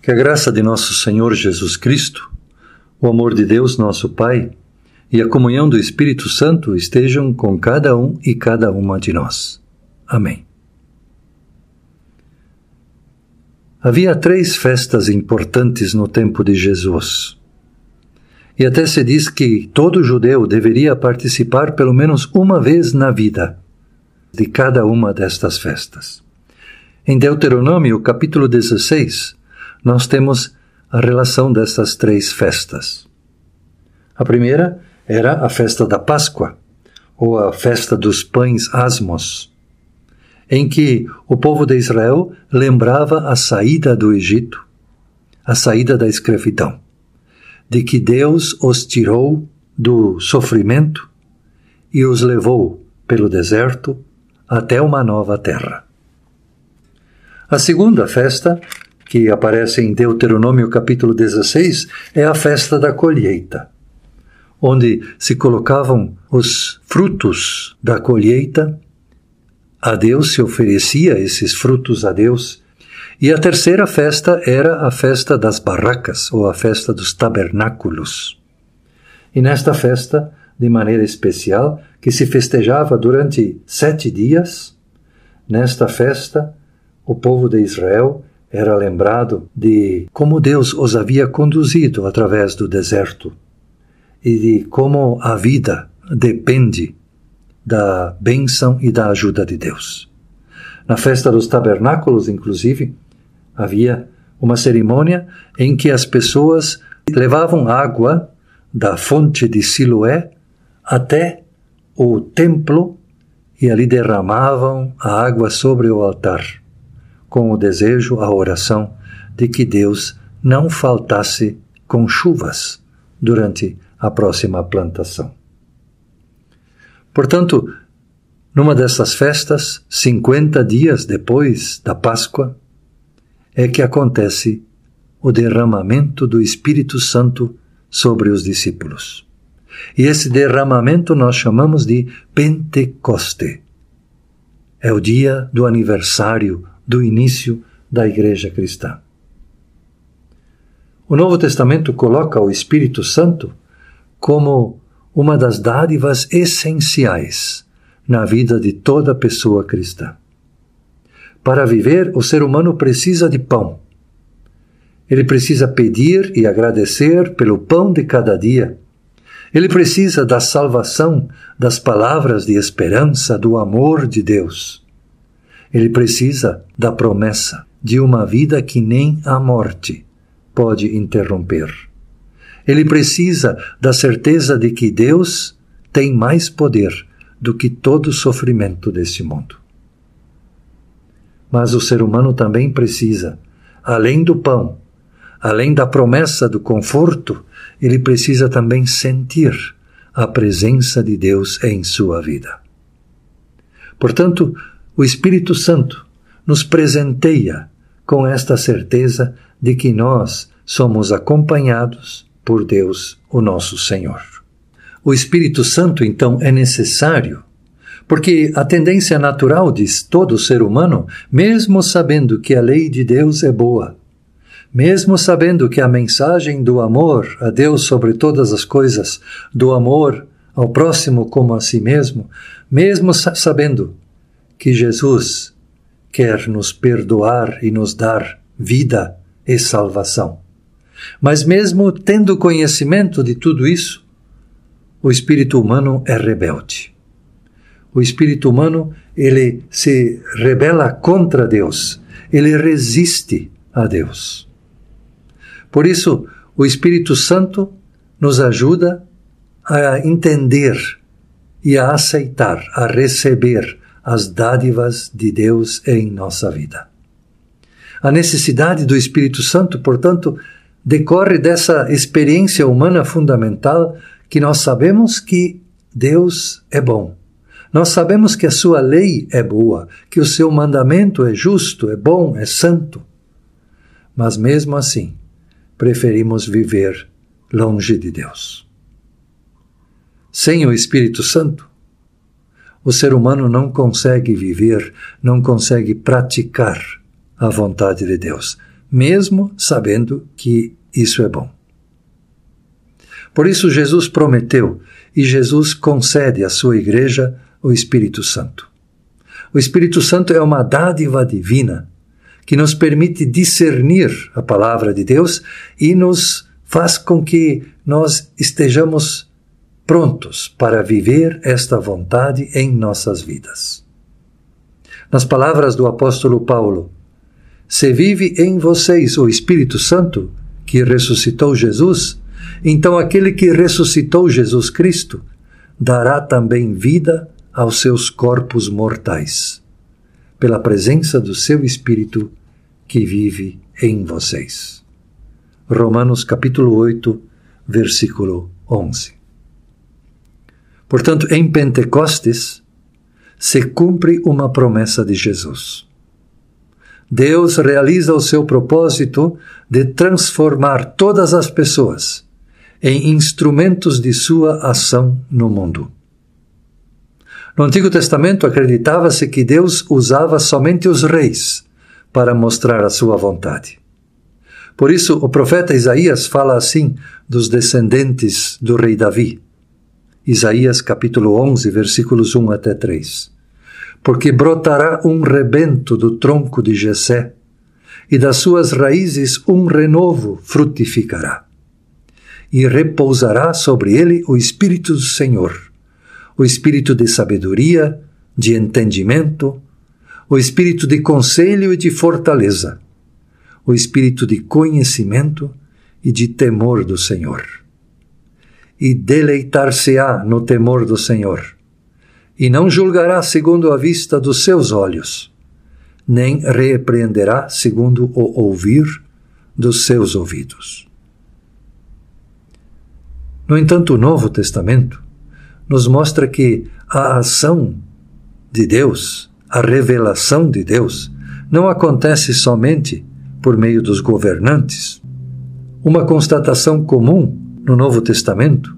Que a graça de nosso Senhor Jesus Cristo, o amor de Deus, nosso Pai, e a comunhão do Espírito Santo estejam com cada um e cada uma de nós. Amém. Havia três festas importantes no tempo de Jesus. E até se diz que todo judeu deveria participar pelo menos uma vez na vida de cada uma destas festas. Em Deuteronômio, capítulo 16, nós temos a relação dessas três festas. A primeira era a festa da Páscoa, ou a festa dos pães asmos, em que o povo de Israel lembrava a saída do Egito, a saída da escravidão, de que Deus os tirou do sofrimento e os levou pelo deserto até uma nova terra. A segunda festa que aparece em Deuteronômio capítulo 16, é a festa da colheita, onde se colocavam os frutos da colheita, a Deus se oferecia esses frutos a Deus, e a terceira festa era a festa das barracas, ou a festa dos tabernáculos. E nesta festa, de maneira especial, que se festejava durante sete dias, nesta festa, o povo de Israel era lembrado de como Deus os havia conduzido através do deserto e de como a vida depende da bênção e da ajuda de Deus. Na festa dos tabernáculos, inclusive, havia uma cerimônia em que as pessoas levavam água da fonte de Siloé até o templo e ali derramavam a água sobre o altar com o desejo, a oração de que Deus não faltasse com chuvas durante a próxima plantação. Portanto, numa dessas festas, 50 dias depois da Páscoa, é que acontece o derramamento do Espírito Santo sobre os discípulos. E esse derramamento nós chamamos de Pentecoste. É o dia do aniversário do início da Igreja cristã. O Novo Testamento coloca o Espírito Santo como uma das dádivas essenciais na vida de toda pessoa cristã. Para viver, o ser humano precisa de pão. Ele precisa pedir e agradecer pelo pão de cada dia. Ele precisa da salvação, das palavras de esperança, do amor de Deus. Ele precisa da promessa de uma vida que nem a morte pode interromper. Ele precisa da certeza de que Deus tem mais poder do que todo sofrimento deste mundo. Mas o ser humano também precisa, além do pão, além da promessa do conforto, ele precisa também sentir a presença de Deus em sua vida. Portanto, o Espírito Santo nos presenteia com esta certeza de que nós somos acompanhados por Deus, o nosso Senhor. O Espírito Santo, então, é necessário, porque a tendência natural de todo ser humano, mesmo sabendo que a lei de Deus é boa, mesmo sabendo que a mensagem do amor a Deus sobre todas as coisas, do amor ao próximo como a si mesmo, mesmo sabendo que Jesus quer nos perdoar e nos dar vida e salvação. Mas mesmo tendo conhecimento de tudo isso, o espírito humano é rebelde. O espírito humano, ele se rebela contra Deus, ele resiste a Deus. Por isso, o Espírito Santo nos ajuda a entender e a aceitar, a receber as dádivas de Deus em nossa vida. A necessidade do Espírito Santo, portanto, decorre dessa experiência humana fundamental que nós sabemos que Deus é bom. Nós sabemos que a sua lei é boa, que o seu mandamento é justo, é bom, é santo. Mas mesmo assim, preferimos viver longe de Deus. Sem o Espírito Santo, o ser humano não consegue viver, não consegue praticar a vontade de Deus, mesmo sabendo que isso é bom. Por isso, Jesus prometeu e Jesus concede à sua igreja o Espírito Santo. O Espírito Santo é uma dádiva divina que nos permite discernir a palavra de Deus e nos faz com que nós estejamos prontos para viver esta vontade em nossas vidas. Nas palavras do apóstolo Paulo, se vive em vocês o Espírito Santo, que ressuscitou Jesus, então aquele que ressuscitou Jesus Cristo dará também vida aos seus corpos mortais, pela presença do seu Espírito que vive em vocês. Romanos capítulo 8, versículo 11. Portanto, em Pentecostes se cumpre uma promessa de Jesus. Deus realiza o seu propósito de transformar todas as pessoas em instrumentos de sua ação no mundo. No Antigo Testamento acreditava-se que Deus usava somente os reis para mostrar a sua vontade. Por isso, o profeta Isaías fala assim dos descendentes do rei Davi. Isaías capítulo 11, versículos 1 até 3. Porque brotará um rebento do tronco de Jessé, e das suas raízes um renovo frutificará e repousará sobre ele o Espírito do Senhor, o Espírito de sabedoria, de entendimento, o Espírito de conselho e de fortaleza, o Espírito de conhecimento e de temor do Senhor. E deleitar-se-á no temor do Senhor, e não julgará segundo a vista dos seus olhos, nem repreenderá segundo o ouvir dos seus ouvidos. No entanto, o Novo Testamento nos mostra que a ação de Deus, a revelação de Deus, não acontece somente por meio dos governantes. Uma constatação comum no Novo Testamento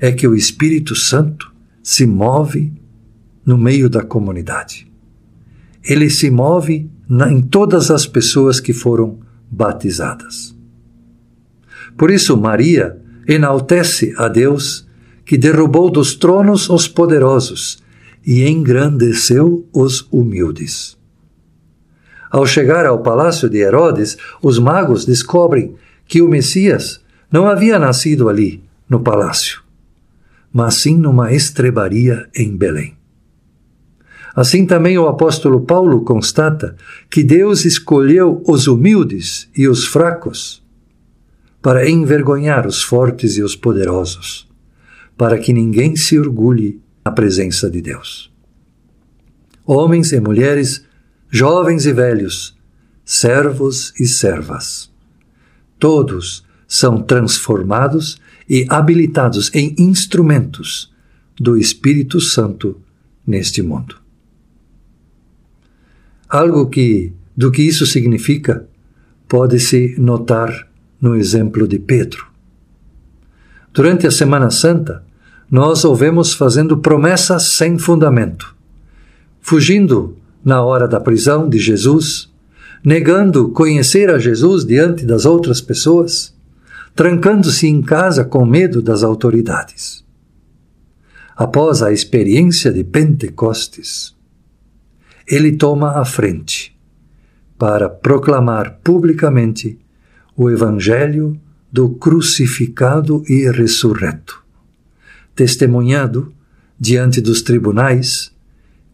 é que o Espírito Santo se move no meio da comunidade. Ele se move na, em todas as pessoas que foram batizadas. Por isso, Maria enaltece a Deus, que derrubou dos tronos os poderosos e engrandeceu os humildes. Ao chegar ao palácio de Herodes, os magos descobrem que o Messias não havia nascido ali, no palácio, mas sim numa estrebaria em Belém. Assim também o apóstolo Paulo constata que Deus escolheu os humildes e os fracos para envergonhar os fortes e os poderosos, para que ninguém se orgulhe na presença de Deus. Homens e mulheres, jovens e velhos, servos e servas, todos são transformados e habilitados em instrumentos do Espírito Santo neste mundo. Algo que do que isso significa pode-se notar no exemplo de Pedro. Durante a Semana Santa, nós o vemos fazendo promessas sem fundamento, fugindo na hora da prisão de Jesus, negando conhecer a Jesus diante das outras pessoas, trancando-se em casa com medo das autoridades. Após a experiência de Pentecostes, ele toma a frente para proclamar publicamente o Evangelho do crucificado e ressurreto, testemunhado diante dos tribunais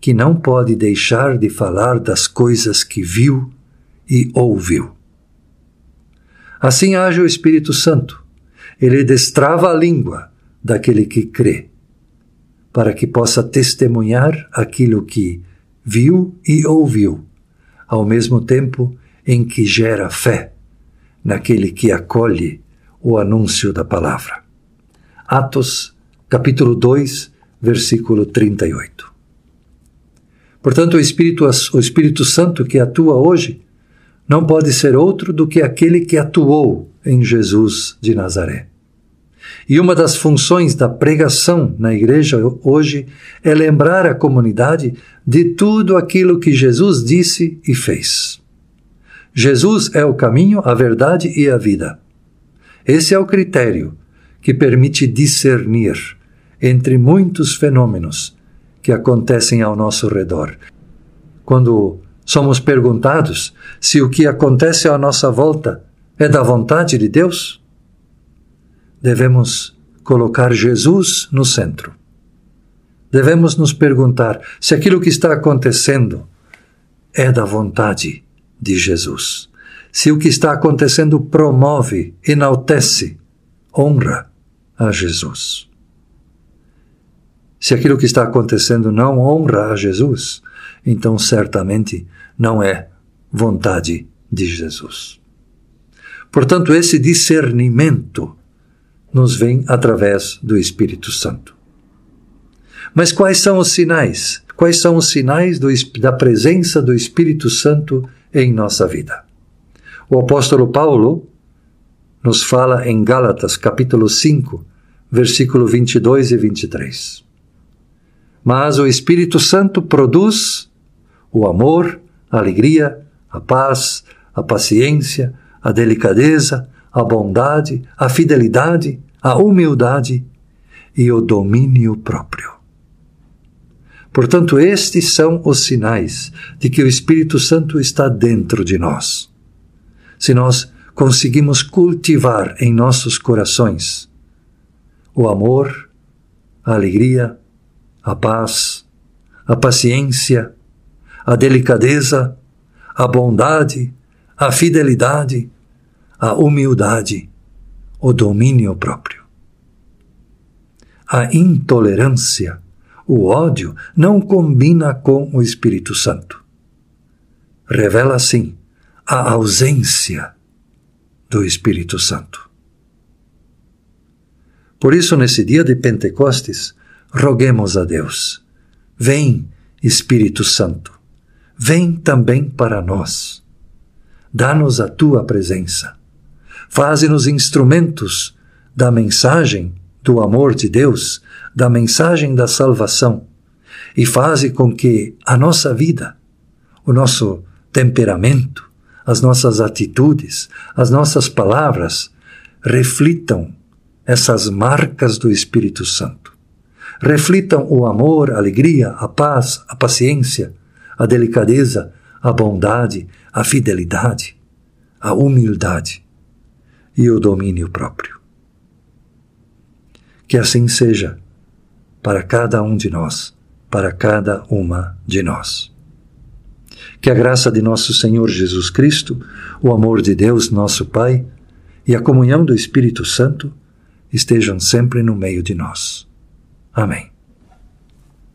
que não pode deixar de falar das coisas que viu e ouviu. Assim age o Espírito Santo. Ele destrava a língua daquele que crê, para que possa testemunhar aquilo que viu e ouviu, ao mesmo tempo em que gera fé naquele que acolhe o anúncio da palavra. Atos, capítulo 2, versículo 38. Portanto, o Espírito, o Espírito Santo que atua hoje não pode ser outro do que aquele que atuou em Jesus de Nazaré. E uma das funções da pregação na igreja hoje é lembrar a comunidade de tudo aquilo que Jesus disse e fez Jesus é o caminho, a verdade e a vida. Esse é o critério que permite discernir entre muitos fenômenos que acontecem ao nosso redor. Quando somos perguntados se o que acontece à nossa volta é da vontade de Deus, devemos colocar Jesus no centro. Devemos nos perguntar se aquilo que está acontecendo é da vontade de Jesus. Se o que está acontecendo promove, enaltece, honra a Jesus. Se aquilo que está acontecendo não honra a Jesus, então certamente não é vontade de Jesus. Portanto, esse discernimento nos vem através do Espírito Santo. Mas quais são os sinais? Quais são os sinais do, da presença do Espírito Santo em nossa vida? O apóstolo Paulo nos fala em Gálatas, capítulo 5, versículo 22 e 23. Mas o Espírito Santo produz o amor, a alegria, a paz, a paciência, a delicadeza, a bondade, a fidelidade, a humildade e o domínio próprio. Portanto, estes são os sinais de que o Espírito Santo está dentro de nós. Se nós conseguimos cultivar em nossos corações o amor, a alegria, a paz, a paciência, a delicadeza, a bondade, a fidelidade, a humildade, o domínio próprio. A intolerância, o ódio, não combina com o Espírito Santo. Revela, sim, a ausência do Espírito Santo. Por isso, nesse dia de Pentecostes, roguemos a Deus: Vem, Espírito Santo, vem também para nós. Dá-nos a tua presença Faze-nos instrumentos da mensagem do amor de Deus, da mensagem da salvação, e faze com que a nossa vida, o nosso temperamento, as nossas atitudes, as nossas palavras reflitam essas marcas do Espírito Santo. Reflitam o amor, a alegria, a paz, a paciência, a delicadeza, a bondade, a fidelidade, a humildade e o domínio próprio. Que assim seja para cada um de nós, para cada uma de nós. Que a graça de nosso Senhor Jesus Cristo, o amor de Deus, nosso Pai, e a comunhão do Espírito Santo estejam sempre no meio de nós. Amém.